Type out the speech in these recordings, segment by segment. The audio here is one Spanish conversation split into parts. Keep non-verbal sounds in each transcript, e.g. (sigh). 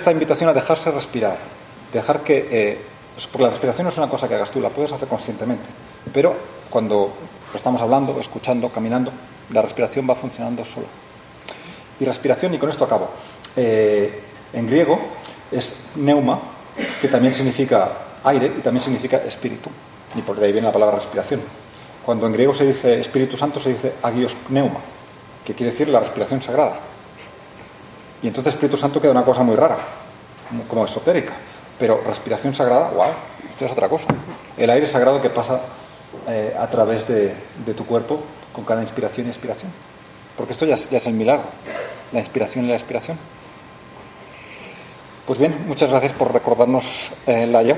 esta invitación a dejarse respirar, dejar que, eh, pues, porque la respiración no es una cosa que hagas tú, la puedes hacer conscientemente, pero cuando estamos hablando, escuchando, caminando, la respiración va funcionando solo. Y respiración, y con esto acabo, eh, en griego es neuma, que también significa aire y también significa espíritu, y por de ahí viene la palabra respiración. Cuando en griego se dice Espíritu Santo se dice agios pneuma, que quiere decir la respiración sagrada. Y entonces Espíritu Santo queda una cosa muy rara, como esotérica. Pero respiración sagrada, wow, esto es otra cosa. El aire sagrado que pasa eh, a través de, tu cuerpo con cada inspiración y expiración. Porque esto ya, es el milagro, la inspiración y la expiración. Pues bien, muchas gracias por recordarnos, eh, Laia,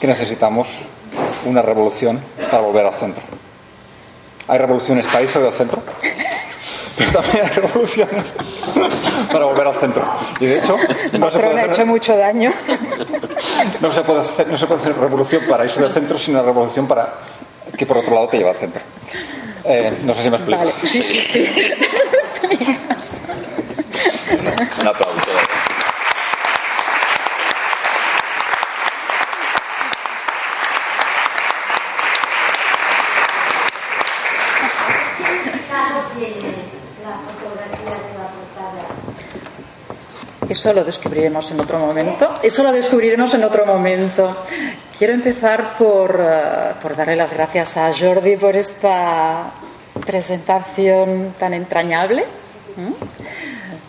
que necesitamos una revolución para volver al centro. ¿Hay revoluciones país o del centro? También hay revoluciones para volver al centro. Y de hecho, no se puede hacer, ha hecho mucho daño. No se, puede hacer, no se puede hacer revolución para irse del centro, sino una revolución para que por otro lado te lleva al centro. Eh, no sé si me explico. Vale. Sí, sí, sí. Un aplauso. Eso lo descubriremos en otro momento. Eso lo descubriremos en otro momento. Quiero empezar por, eh, por darle las gracias a Jordi por esta presentación tan entrañable.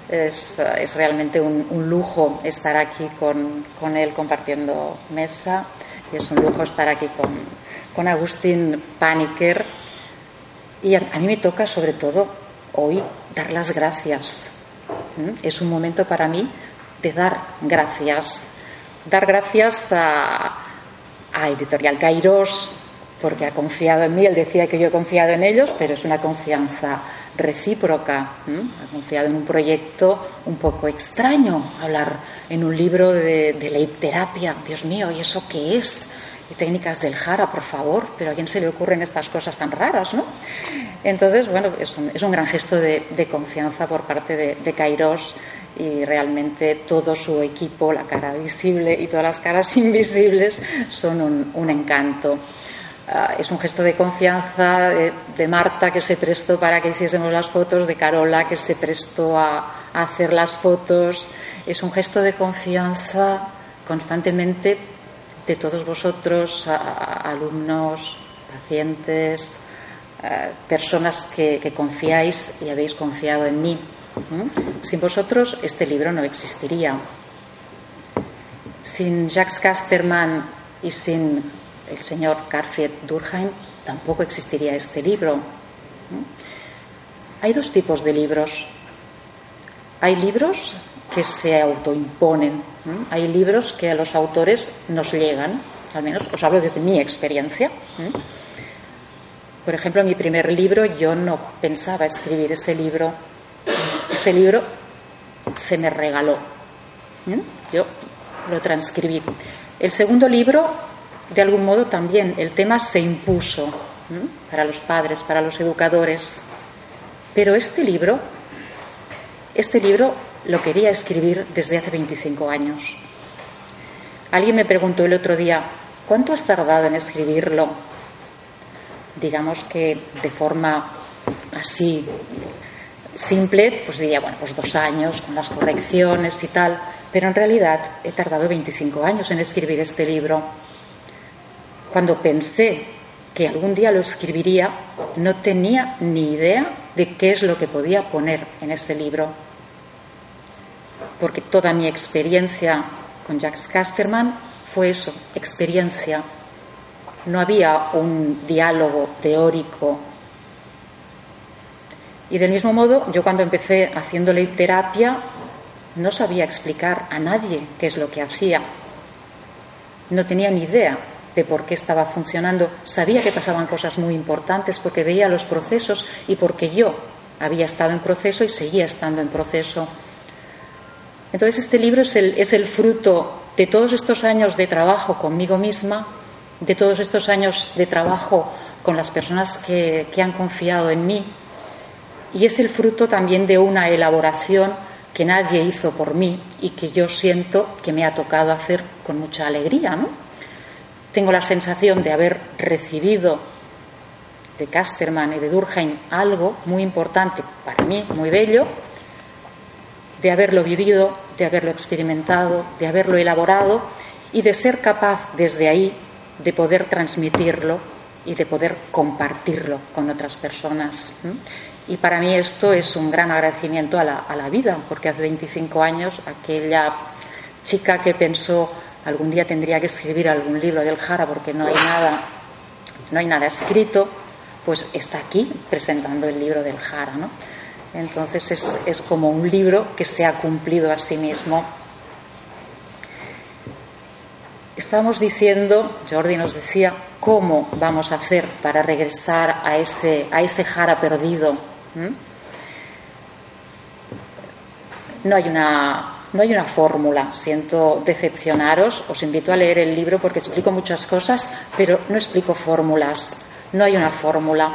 Es, eh, es, realmente un, un, lujo estar aquí con, con, él compartiendo mesa y es un lujo estar aquí con, con Agustín Paniker. Y a, a mí me toca sobre todo hoy dar las gracias ¿Mm? Es un momento para mí de dar gracias. Dar gracias a, Editorial Kairos porque ha confiado en mí. Él decía que yo he confiado en ellos, pero es una confianza recíproca. Ha confiado en un proyecto un poco extraño, hablar en un libro de, de terapia. Dios mío, ¿y eso qué es? Y técnicas del Jara, por favor, pero a quién se le ocurren estas cosas tan raras, ¿no? Entonces, bueno, es un, gran gesto de, confianza por parte de, de Kairos y realmente todo su equipo, la cara visible y todas las caras (laughs) invisibles, son un, encanto. Ah, es un gesto de confianza de, Marta que se prestó para que hiciésemos las fotos, de Carola que se prestó a, hacer las fotos. Es un gesto de confianza constantemente de todos vosotros, alumnos, pacientes, eh, personas que, confiáis y habéis confiado en mí. Sin vosotros este libro no existiría. Sin Jacques Casterman y sin el señor Carfried Durkheim tampoco existiría este libro. Hay dos tipos de libros. Hay libros que se autoimponen. Hay libros que a los autores nos llegan, al menos os hablo desde mi experiencia. Por ejemplo, mi primer libro yo no pensaba escribir ese libro. Ese libro se me regaló. Yo lo transcribí. El segundo libro, de algún modo, también el tema se impuso para los padres, para los educadores. Pero este libro, este libro lo quería escribir desde hace 25 años. Alguien me preguntó el otro día, ¿cuánto has tardado en escribirlo? digamos que de forma así simple, pues diría, bueno, pues dos años con las correcciones y tal, pero en realidad he tardado 25 años en escribir este libro. Cuando pensé que algún día lo escribiría, no tenía ni idea de qué es lo que podía poner en ese libro, porque toda mi experiencia con Jacques Casterman fue eso, experiencia, no había un diálogo teórico. Y del mismo modo, yo cuando empecé haciéndole terapia, no sabía explicar a nadie qué es lo que hacía. No tenía ni idea de por qué estaba funcionando. Sabía que pasaban cosas muy importantes porque veía los procesos y porque yo había estado en proceso y seguía estando en proceso. Entonces este libro es el, es el fruto de todos estos años de trabajo conmigo misma de todos estos años de trabajo con las personas que, han confiado en mí y es el fruto también de una elaboración que nadie hizo por mí y que yo siento que me ha tocado hacer con mucha alegría. ¿no? Tengo la sensación de haber recibido de Casterman y de Durkheim algo muy importante para mí, muy bello, de haberlo vivido, de haberlo experimentado, de haberlo elaborado y de ser capaz desde ahí de poder transmitirlo y de poder compartirlo con otras personas. Y para mí esto es un gran agradecimiento a la, a la vida, porque hace 25 años aquella chica que pensó algún día tendría que escribir algún libro del Jara porque no hay nada, no hay nada escrito, pues está aquí presentando el libro del Jara, ¿no? Entonces es, es como un libro que se ha cumplido a sí mismo. Estábamos diciendo, Jordi nos decía, cómo vamos a hacer para regresar a ese, a ese Jara perdido. No hay una, no hay una fórmula. Siento decepcionaros. Os invito a leer el libro porque explico muchas cosas, pero no explico fórmulas. No hay una fórmula.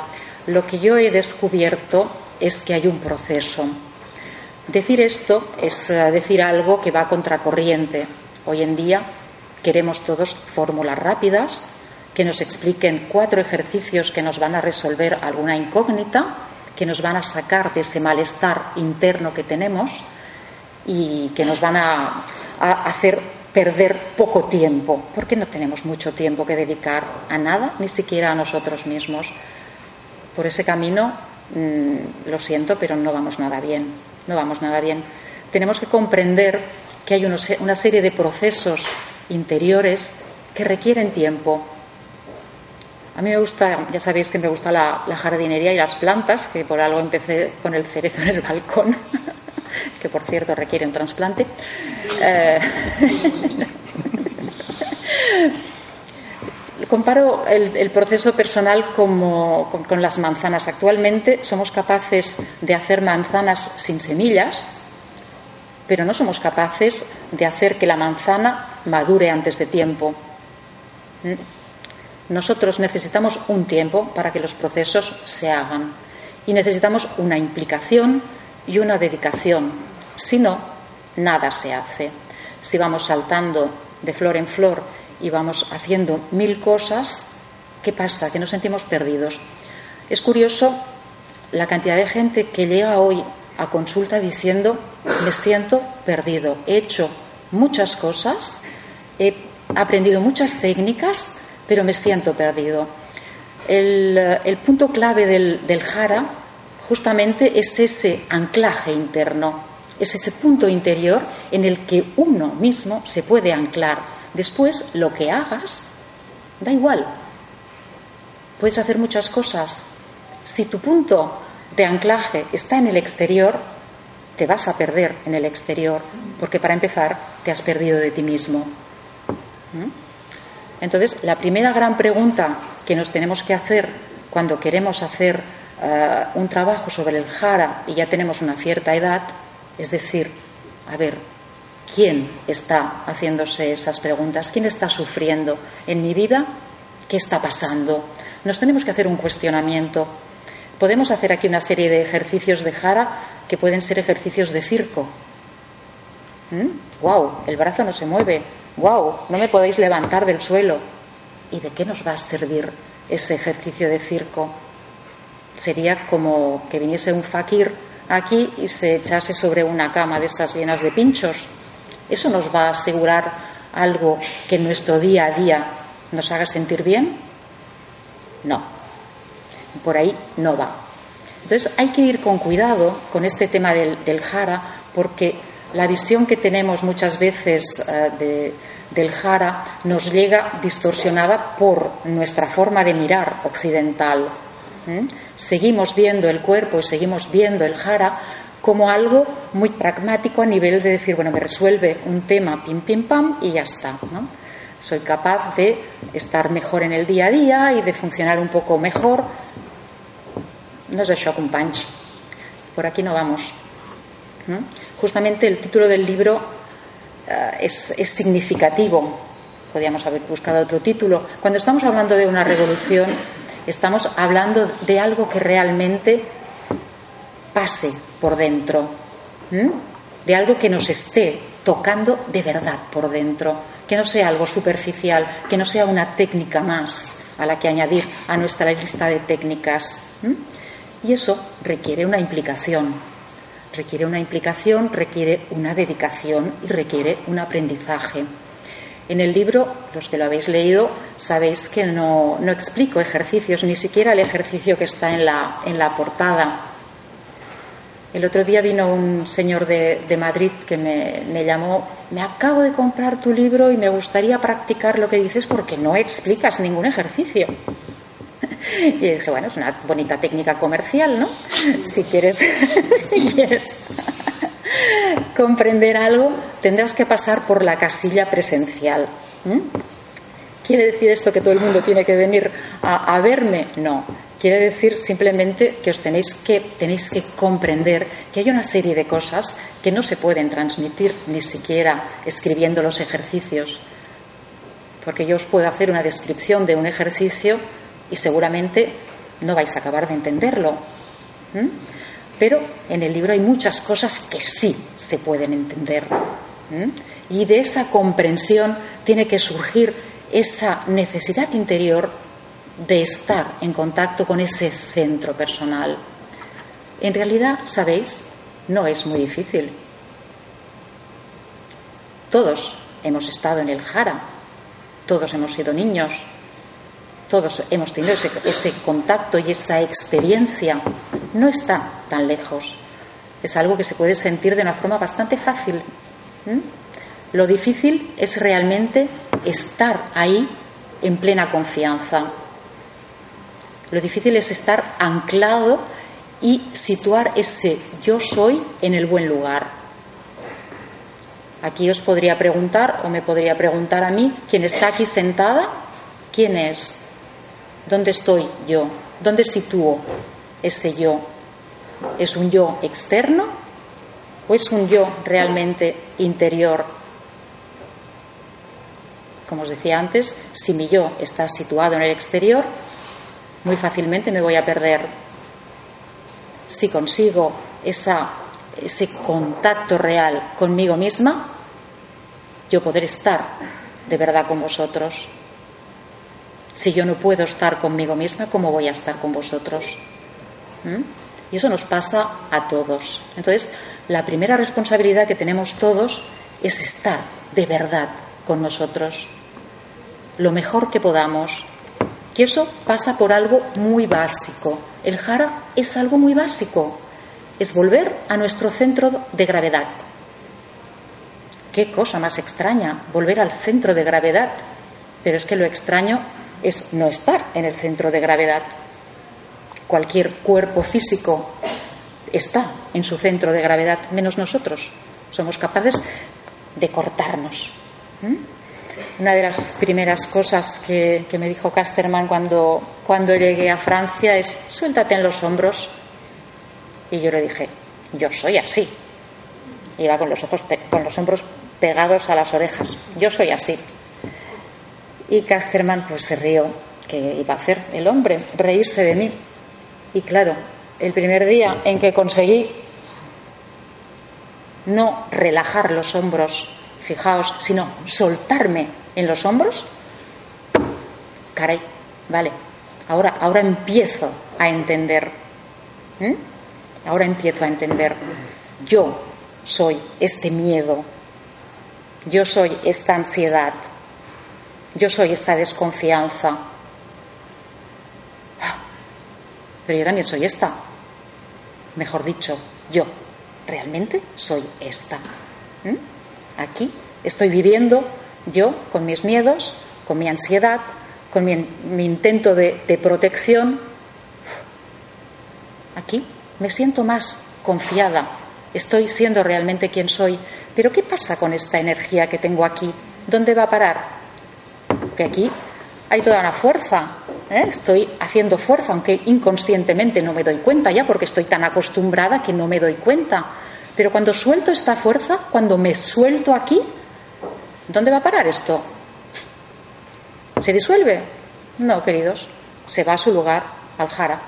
Lo que yo he descubierto es que hay un proceso. Decir esto es eh, decir algo que va contracorriente. Hoy en día queremos todos fórmulas rápidas que nos expliquen cuatro ejercicios que nos van a resolver alguna incógnita, que nos van a sacar de ese malestar interno que tenemos y que nos van a, a hacer perder poco tiempo, porque no tenemos mucho tiempo que dedicar a nada, ni siquiera a nosotros mismos. Por ese camino Mm, lo siento, pero no vamos nada bien. No vamos nada bien. Tenemos que comprender que hay una serie de procesos interiores que requieren tiempo. A mí me gusta, ya sabéis que me gusta la, jardinería y las plantas, que por algo empecé con el cerezo en el balcón, (laughs) que por cierto requiere un trasplante. Eh, (laughs) Comparo el, proceso personal como, con, las manzanas. Actualmente somos capaces de hacer manzanas sin semillas, pero no somos capaces de hacer que la manzana madure antes de tiempo. ¿Mm? Nosotros necesitamos un tiempo para que los procesos se hagan y necesitamos una implicación y una dedicación. Si no, nada se hace. Si vamos saltando de flor en flor y vamos haciendo mil cosas, ¿qué pasa? Que nos sentimos perdidos. Es curioso la cantidad de gente que llega hoy a consulta diciendo, me siento perdido, he hecho muchas cosas, he aprendido muchas técnicas, pero me siento perdido. El, punto clave del, del jara justamente es ese anclaje interno, es ese punto interior en el que uno mismo se puede anclar Después, lo que hagas, da igual. Puedes hacer muchas cosas. Si tu punto de anclaje está en el exterior, te vas a perder en el exterior, porque para empezar te has perdido de ti mismo. ¿Mm? Entonces, la primera gran pregunta que nos tenemos que hacer cuando queremos hacer eh, un trabajo sobre el jara y ya tenemos una cierta edad, es decir, a ver, ¿Quién está haciéndose esas preguntas? ¿Quién está sufriendo en mi vida? ¿Qué está pasando? Nos tenemos que hacer un cuestionamiento. Podemos hacer aquí una serie de ejercicios de jara que pueden ser ejercicios de circo. ¡Wow! ¿Mm? El brazo no se mueve. ¡Wow! No me podéis levantar del suelo. ¿Y de qué nos va a servir ese ejercicio de circo? Sería como que viniese un fakir aquí y se echase sobre una cama de esas llenas de pinchos. ¿Eso nos va a asegurar algo que en nuestro día a día nos haga sentir bien? No. Por ahí no va. Entonces hay que ir con cuidado con este tema del, jara porque la visión que tenemos muchas veces eh, del jara nos llega distorsionada por nuestra forma de mirar occidental. Seguimos viendo el cuerpo y seguimos viendo el jara como algo muy pragmático a nivel de decir, bueno, me resuelve un tema, pim, pim, pam, y ya está. ¿no? Soy capaz de estar mejor en el día a día y de funcionar un poco mejor. No es de shock un punch. Por aquí no vamos. Justamente el título del libro eh, es, es significativo. Podríamos haber buscado otro título. Cuando estamos hablando de una revolución, estamos hablando de algo que realmente pase por dentro. de algo que nos esté tocando de verdad por dentro, que no sea algo superficial, que no sea una técnica más a la que añadir a nuestra lista de técnicas. Y eso requiere una implicación, requiere una implicación, requiere una dedicación y requiere un aprendizaje. En el libro, los que lo habéis leído, sabéis que no, explico ejercicios, ni siquiera el ejercicio que está en la, en la portada. El otro día vino un señor de, Madrid que me, llamó, me acabo de comprar tu libro y me gustaría practicar lo que dices porque no explicas ningún ejercicio. (laughs) Y dije, bueno, es una bonita técnica comercial, ¿no? (laughs) Si quieres, (laughs) si quieres comprender algo, tendrás que pasar por la casilla presencial. ¿Quiere decir esto que todo el mundo tiene que venir a, verme? No. Quiere decir simplemente que os tenéis que, tenéis que comprender que hay una serie de cosas que no se pueden transmitir ni siquiera escribiendo los ejercicios. Porque yo os puedo hacer una descripción de un ejercicio y seguramente no vais a acabar de entenderlo. Pero en el libro hay muchas cosas que sí se pueden entender. Y de esa comprensión tiene que surgir esa necesidad interior de estar en contacto con ese centro personal. En realidad, ¿sabéis? No es muy difícil. Todos hemos estado en el jara, todos hemos sido niños, todos hemos tenido ese, contacto y esa experiencia. No está tan lejos. Es algo que se puede sentir de una forma bastante fácil. Lo difícil es realmente estar ahí en plena confianza. Lo difícil es estar anclado y situar ese yo soy en el buen lugar. Aquí os podría preguntar, o me podría preguntar a mí, quien está aquí sentada, ¿quién es? ¿Dónde estoy yo? ¿Dónde sitúo ese yo? ¿Es un yo externo o es un yo realmente interior? Como os decía antes, si mi yo está situado en el exterior, muy fácilmente me voy a perder. Si consigo ese contacto real conmigo misma, yo podré estar de verdad con vosotros. Si yo no puedo estar conmigo misma, ¿cómo voy a estar con vosotros? ¿Mm? Y eso nos pasa a todos. Entonces, la primera responsabilidad que tenemos todos es estar de verdad con nosotros, lo mejor que podamos. Y eso pasa por algo muy básico. El jara es algo muy básico. Es volver a nuestro centro de gravedad. Qué cosa más extraña, volver al centro de gravedad. Pero es que lo extraño es no estar en el centro de gravedad. Cualquier cuerpo físico está en su centro de gravedad, menos nosotros. Somos capaces de cortarnos. Una de las primeras cosas que, me dijo Casterman cuando, cuando llegué a Francia es suéltate en los hombros. Y yo le dije, yo soy así. Iba con los, ojos, con los hombros pegados a las orejas. Yo soy así. Y Casterman pues se rió, que iba a hacer el hombre, reírse de mí. Y claro, el primer día en que conseguí no relajar los hombros, fijaos, sino soltarme en los hombros, caray, vale, ahora, ahora empiezo a entender. Ahora empiezo a entender. Yo soy este miedo. Yo soy esta ansiedad. Yo soy esta desconfianza. Pero yo también soy esta. Mejor dicho, yo realmente soy esta. ¿Mm? Aquí estoy viviendo yo con mis miedos, con mi ansiedad, con mi, intento de, protección. Aquí me siento más confiada. Estoy siendo realmente quien soy. Pero ¿qué pasa con esta energía que tengo aquí? ¿Dónde va a parar? que aquí hay toda una fuerza. ¿eh? Estoy haciendo fuerza, aunque inconscientemente no me doy cuenta ya, porque estoy tan acostumbrada que no me doy cuenta. Pero cuando suelto esta fuerza, cuando me suelto aquí, ¿dónde va a parar esto? ¿Se disuelve? No, queridos, se va a su lugar, al jara.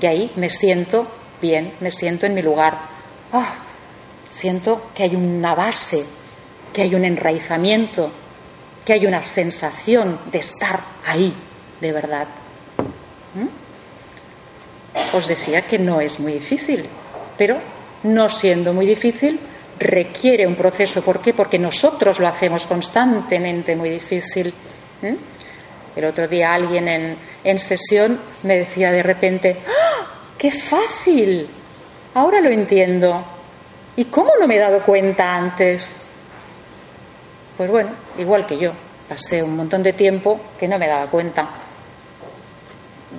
Y ahí me siento bien, me siento en mi lugar. Ah, Siento que hay una base, que hay un enraizamiento, que hay una sensación de estar ahí, de verdad. ¿Mm? Os decía que no es muy difícil, pero no siendo muy difícil, requiere un proceso. ¿Por qué? Porque nosotros lo hacemos constantemente muy difícil. ¿Mm? El otro día alguien en, en sesión me decía de repente, ¡Ah! ¡qué fácil! Ahora lo entiendo. ¿Y cómo no me he dado cuenta antes? Pues bueno, igual que yo, pasé un montón de tiempo que no me daba cuenta.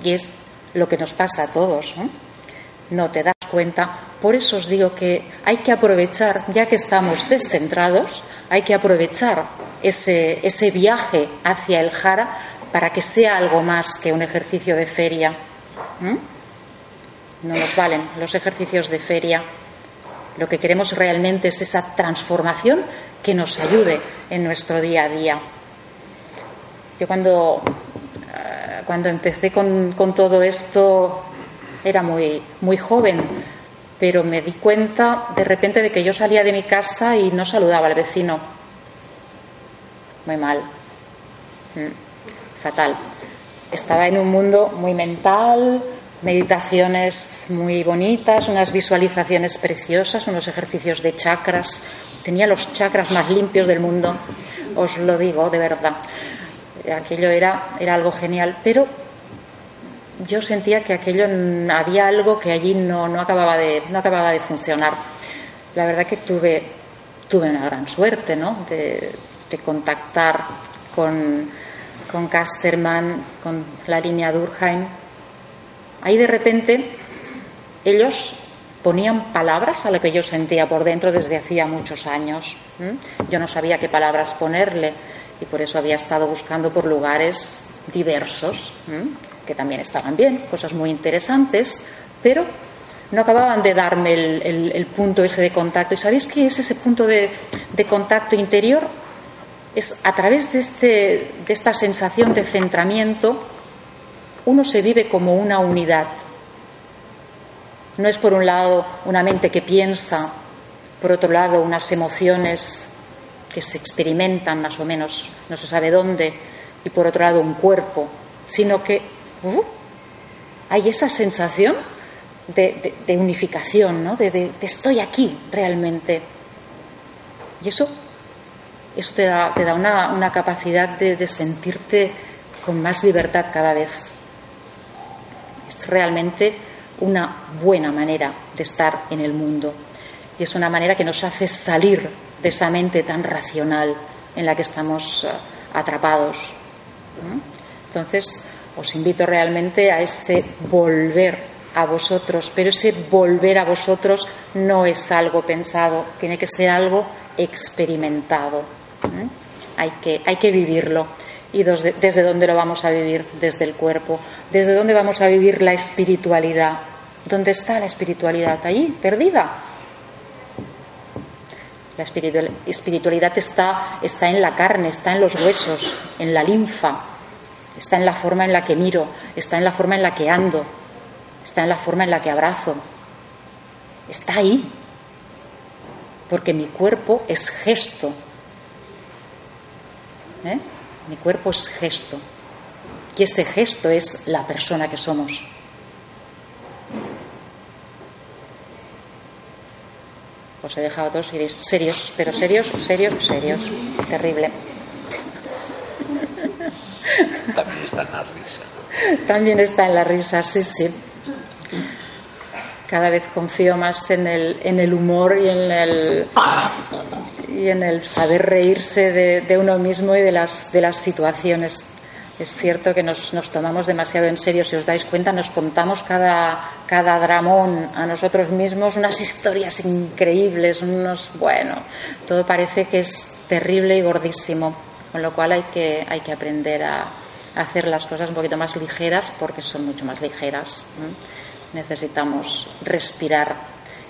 Y es lo que nos pasa a todos. ¿no? No te das cuenta. Por eso os digo que hay que aprovechar, ya que estamos descentrados, hay que aprovechar ese, ese viaje hacia el jara para que sea algo más que un ejercicio de feria. No nos valen los ejercicios de feria. Lo que queremos realmente es esa transformación que nos ayude en nuestro día a día. Yo cuando, eh, cuando empecé con, con todo esto era muy, muy joven, pero me di cuenta de repente de que yo salía de mi casa y no saludaba al vecino. Muy mal. Mm, fatal. Estaba en un mundo muy mental, meditaciones muy bonitas, unas visualizaciones preciosas, unos ejercicios de chakras. Tenía los chakras más limpios del mundo, os lo digo de verdad. Aquello era, era algo genial, pero yo sentía que aquello había algo que allí no, no, acababa, de, no acababa de funcionar. La verdad que tuve, tuve una gran suerte ¿no? de, contactar con, con Casterman, con la línea Durkheim. Ahí de repente ellos ponían palabras a lo que yo sentía por dentro desde hacía muchos años. Yo no sabía qué palabras ponerle y por eso había estado buscando por lugares diversos que también estaban bien, cosas muy interesantes, pero no acababan de darme el, punto ese de contacto. ¿Y sabéis qué es ese punto de, contacto interior? Es a través de, este, de esta sensación de centramiento, uno se vive como una unidad. No es por un lado una mente que piensa, por otro lado unas emociones que se experimentan más o menos, no se sabe dónde, y por otro lado un cuerpo, sino que hay esa sensación de, unificación, ¿no? De, estoy aquí realmente. Y eso, eso te da, una, una capacidad de sentirte con más libertad cada vez. Es realmente una buena manera de estar en el mundo. Y es una manera que nos hace salir de esa mente tan racional en la que estamos eh, atrapados. Entonces, os invito realmente a ese volver a vosotros, pero ese volver a vosotros no es algo pensado, tiene que ser algo experimentado. ¿eh? Hay, que, hay que vivirlo. ¿Y desde, dónde lo vamos a vivir? Desde el cuerpo. ¿Desde dónde vamos a vivir la espiritualidad? ¿Dónde está la espiritualidad? Allí, perdida. La espiritualidad está, está en la carne, está en los huesos, en la linfa, está en la forma en la que miro, está en la forma en la que ando, está en la forma en la que abrazo. Está ahí, porque mi cuerpo es gesto. ¿Eh? Mi cuerpo es gesto. Y ese gesto es la persona que somos. Os he dejado todos serios, pero serios, serios, serios. Terrible. También está en la risa. También está en la risa, sí, sí. Cada vez confío más en el, en el humor y en el, y en el saber reírse de, uno mismo y de las, de las situaciones. Es cierto que nos, nos, tomamos demasiado en serio, si os dais cuenta, nos contamos cada, cada dramón a nosotros mismos, unas historias increíbles, unos, bueno, todo parece que es terrible y gordísimo, con lo cual hay que, hay que aprender a, hacer las cosas un poquito más ligeras porque son mucho más ligeras. Necesitamos respirar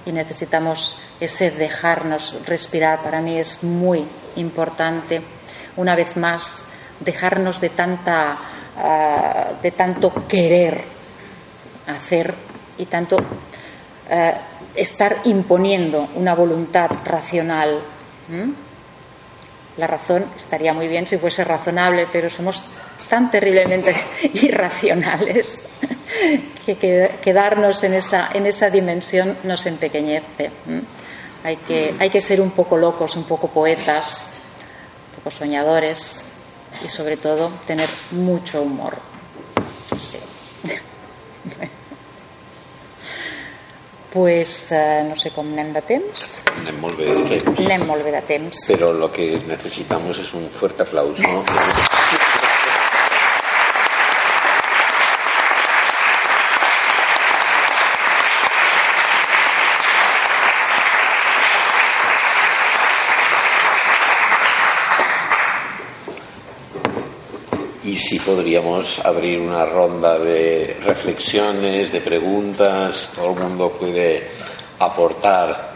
y necesitamos ese dejarnos respirar. Para mí es muy importante, una vez más, dejarnos de, tanta, ah, de tanto querer hacer y tanto eh, estar imponiendo una voluntad racional. La razón estaría muy bien si fuese razonable, pero somos tan terriblemente (laughs) irracionales (laughs) que quedarnos en esa, en esa dimensión nos empequeñece. Hay que, hay que ser un poco locos, un poco poetas, un poco soñadores y sobre todo tener mucho humor. Sí. (laughs) Pues eh, no sé com anem de temps. Anem molt bé de temps. Anem molt bé de temps. Però lo que necesitamos es un fuerte aplauso. Y si podríamos abrir una ronda de reflexiones, de preguntas, todo el mundo puede aportar,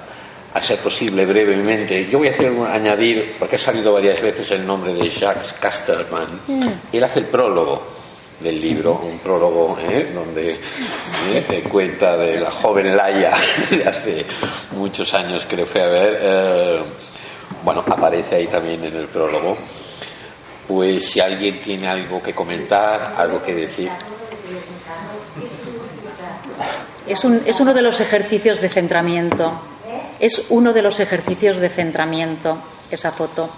a ser posible brevemente. Yo voy a hacer añadir, porque ha salido varias veces el nombre de Jacques Casterman, mm. él hace el prólogo del libro, un prólogo ¿eh? donde ¿eh? cuenta de la joven Laia (laughs) de hace muchos años que le fue a ver. Eh, bueno, aparece ahí también en el prólogo pues si alguien tiene algo que comentar, algo que decir. Es, un, es uno de los ejercicios de centramiento. Es uno de los ejercicios de centramiento, esa foto.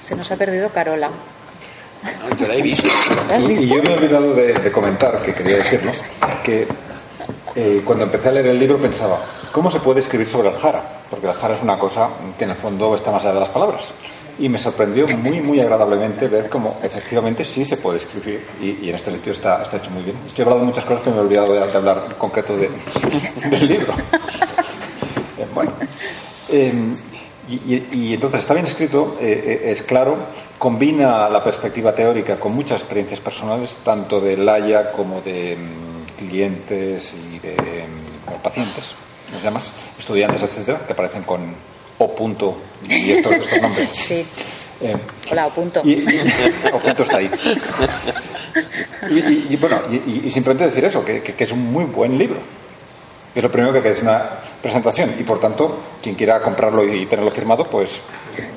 Se nos ha perdido Carola. yo la he visto. Y, yo me he olvidado de, de comentar, que quería decirnos, que eh, cuando empecé a leer el libro pensaba, ¿cómo se puede escribir sobre el jara? Porque el jara es una cosa que en el fondo está más allá de las palabras. Y me sorprendió muy, muy agradablemente ver cómo efectivamente sí se puede escribir y, en este sentido está, está, hecho muy bien. Estoy hablando de muchas cosas que me he olvidado de, hablar en concreto de, (laughs) del libro. (laughs) Eh, bueno, em, y, entonces está bien escrito, eh, es claro, combina la perspectiva teórica con muchas experiencias personales, tanto de Laia como de em, clientes y de pacientes, ¿nos llamas? Estudiantes, etcétera, que aparecen con O punto y estos, estos nombres. (laughs) Sí. Eh, Hola, O punto. Y, o punto está ahí. Y, bueno, y, simplemente decir eso, que, que, es un muy buen libro. Es lo primero que hay que es una presentación y por tanto, quien quiera comprarlo y tenerlo firmado, pues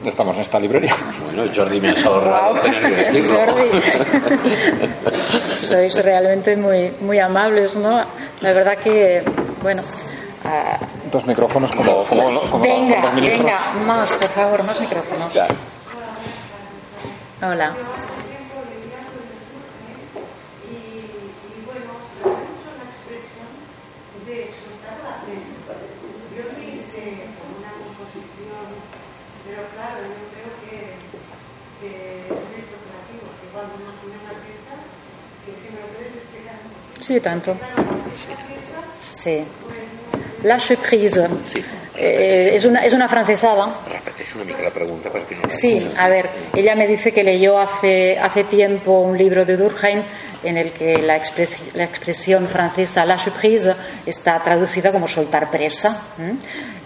estamos en esta librería. Bueno, Jordi me ha ahorrado tener que Jordi, (laughs) sois realmente muy, muy amables, ¿no? La verdad que, bueno. Uh... Dos micrófonos como, como, como venga, los venga, más, por favor, más micrófonos. Ya. Hola. Sí, tanto. Sí. Lâche prise. Sí. Eh, es, una, es una francesada. Es una mica la pregunta. sí, a ver, ella me dice que leyó hace, hace tiempo un libro de Durkheim en el que la, la expresión francesa lâche prise está traducida como soltar presa.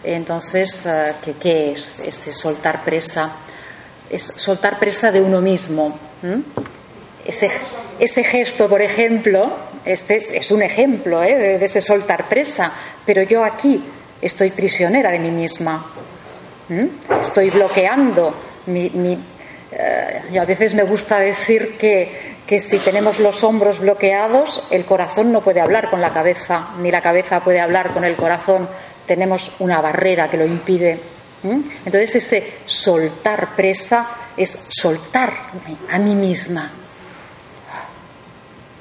Entonces, eh, ¿qué, ¿qué, es ese soltar presa? Es soltar presa de uno mismo. Ese, ese gesto, por ejemplo, este es, un ejemplo ¿eh? de, ese soltar presa, pero yo aquí estoy prisionera de mí misma. Estoy bloqueando mi. Eh, y a veces me gusta decir que, que si tenemos los hombros bloqueados, el corazón no puede hablar con la cabeza, ni la cabeza puede hablar con el corazón. Tenemos una barrera que lo impide. Entonces ese soltar presa es soltar a mí misma.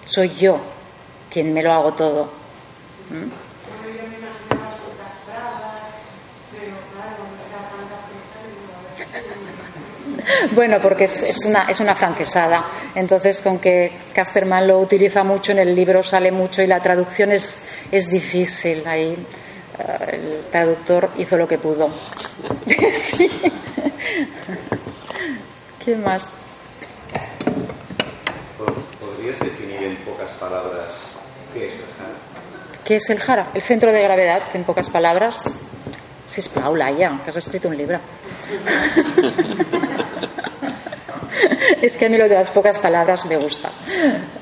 Soy yo quien me lo hago todo. (laughs) Bueno, porque es, una, es una francesada. Entonces, con que Casterman lo utiliza mucho en el libro, sale mucho y la traducción es, es difícil. Ahí eh, el traductor hizo lo que pudo. (laughs) sí. ¿Qué más? ¿Podrías definir en pocas palabras ¿Qué es el Jara? ¿Qué es el centro de gravedad, en pocas palabras. Si es Laia, que has escrito un libro. (laughs) es que a mí lo de las pocas palabras me gusta.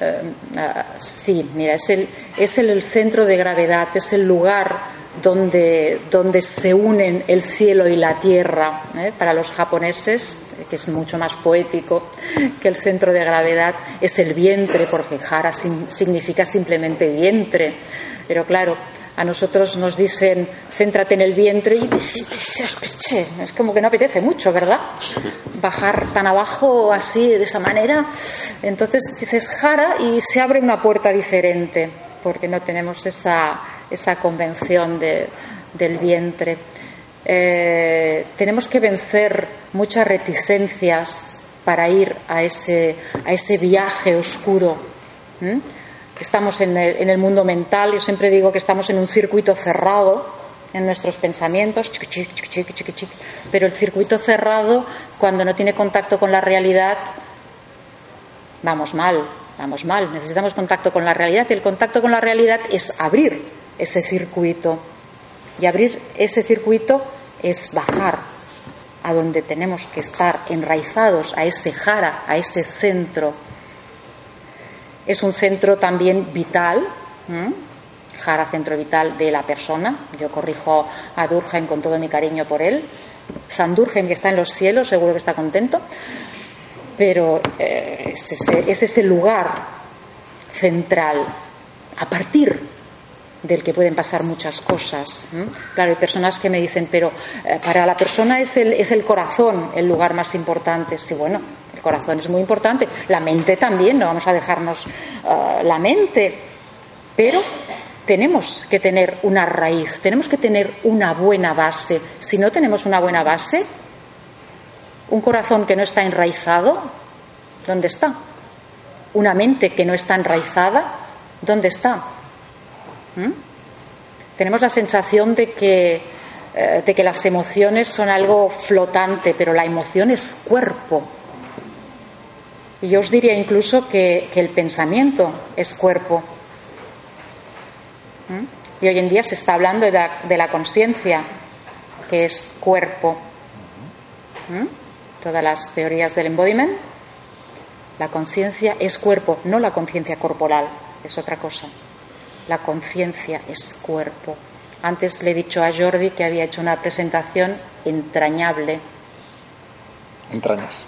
Eh, ah, sí, mira, es el, es el, centro de gravedad, es el lugar donde, donde se unen el cielo y la tierra. ¿eh? Para los japoneses, que es mucho más poético que el centro de gravedad, es el vientre, porque jara significa simplemente vientre. Pero claro, a nosotros nos dicen céntrate en el vientre y es como que no apetece mucho, ¿verdad? Bajar tan abajo así, de esa manera. Entonces dices jara y se abre una puerta diferente, porque no tenemos esa, esa convención del vientre. Eh, tenemos que vencer muchas reticencias para ir a ese, a ese viaje oscuro estamos en el, mundo mental, yo siempre digo que estamos en un circuito cerrado en nuestros pensamientos, pero el circuito cerrado, cuando no tiene contacto con la realidad, vamos mal, vamos mal, necesitamos contacto con la realidad y el contacto con la realidad es abrir ese circuito. Y abrir ese circuito es bajar a donde tenemos que estar enraizados, a ese jara, a ese centro es un centro también vital, Jara, centro vital de la persona. Yo corrijo a Durgen con todo mi cariño por él. San Durgen, que está en los cielos, seguro que está contento. Pero eh, es, ese, lugar central, a partir del que pueden pasar muchas cosas. Claro, hay personas que me dicen, pero eh, para la persona es el, es el corazón el lugar más importante. Sí, bueno, el corazón es muy importante, la mente también, no vamos a dejarnos eh, la mente, pero tenemos que tener una raíz, tenemos que tener una buena base. Si no tenemos una buena base, un corazón que no está enraizado, ¿dónde está? Una mente que no está enraizada, ¿dónde está? ¿Mm? Tenemos la sensación de que, eh, de que las emociones son algo flotante, pero la emoción es cuerpo. Y yo os diría incluso que, el pensamiento es cuerpo. ¿Mm? Y hoy en día se está hablando de la, conciencia, que es cuerpo. ¿Mm? Todas las teorías del embodiment, la conciencia es cuerpo, no la conciencia corporal, es otra cosa. La conciencia es cuerpo. Antes le he dicho a Jordi que había hecho una presentación entrañable. Entrañas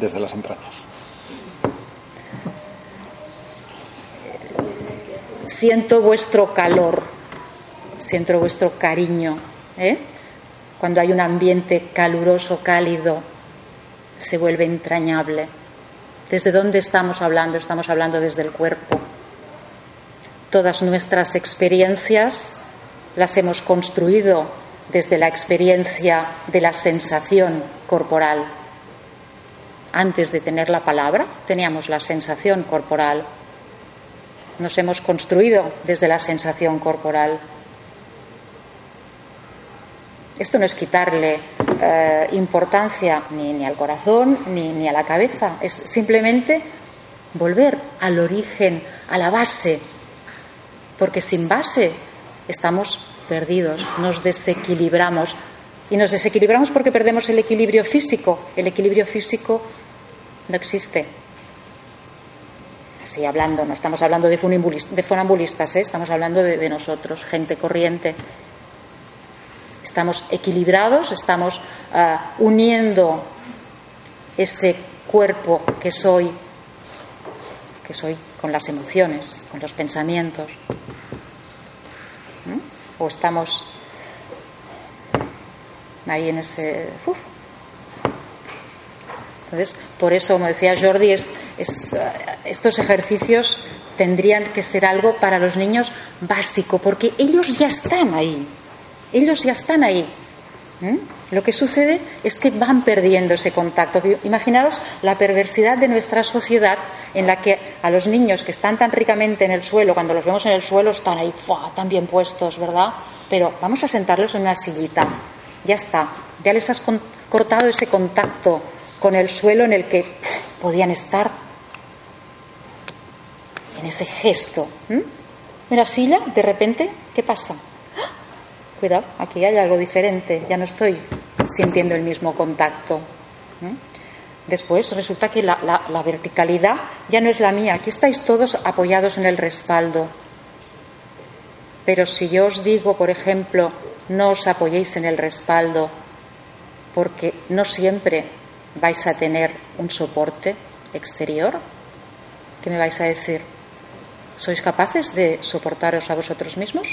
desde las entrañas. Siento vuestro calor, siento vuestro cariño. ¿eh? Cuando hay un ambiente caluroso, cálido, se vuelve entrañable. ¿Desde dónde estamos hablando? Estamos hablando desde el cuerpo. Todas nuestras experiencias las hemos construido desde la experiencia de la sensación corporal. Antes de tener la palabra teníamos la sensación corporal. Nos hemos construido desde la sensación corporal. Esto no es quitarle eh, importancia ni, al corazón ni, ni a la cabeza, es simplemente volver al origen, a la base, porque sin base estamos perdidos, nos desequilibramos, y nos desequilibramos porque perdemos el equilibrio físico. El equilibrio físico no existe. Así hablando, no estamos hablando de, funambulistas, ¿eh? estamos hablando de, nosotros, gente corriente. Estamos equilibrados, estamos ah, uniendo ese cuerpo que soy, que soy con las emociones, con los pensamientos. O estamos ahí en ese... Entonces, por eso, como decía Jordi, es, estos ejercicios tendrían que ser algo para los niños básico, porque ellos ya están ahí, ellos ya están ahí. Lo que sucede es que van perdiendo ese contacto. Imaginaros la perversidad de nuestra sociedad en la que a los niños que están tan ricamente en el suelo, cuando los vemos en el suelo, están ahí tan bien puestos, ¿verdad? Pero vamos a sentarlos en una sillita ya está, ya les has cortado ese contacto con el suelo en el que podían estar, en ese gesto. En la silla, de repente, ¿qué pasa? Cuidado, aquí hay algo diferente, ya no estoy sintiendo el mismo contacto. Después resulta que la, la, verticalidad ya no es la mía. Aquí estáis todos apoyados en el respaldo. Pero si yo os digo, por ejemplo, no os apoyéis en el respaldo porque no siempre vais a tener un soporte exterior, ¿qué me vais a decir? ¿Sois capaces de soportaros a vosotros mismos?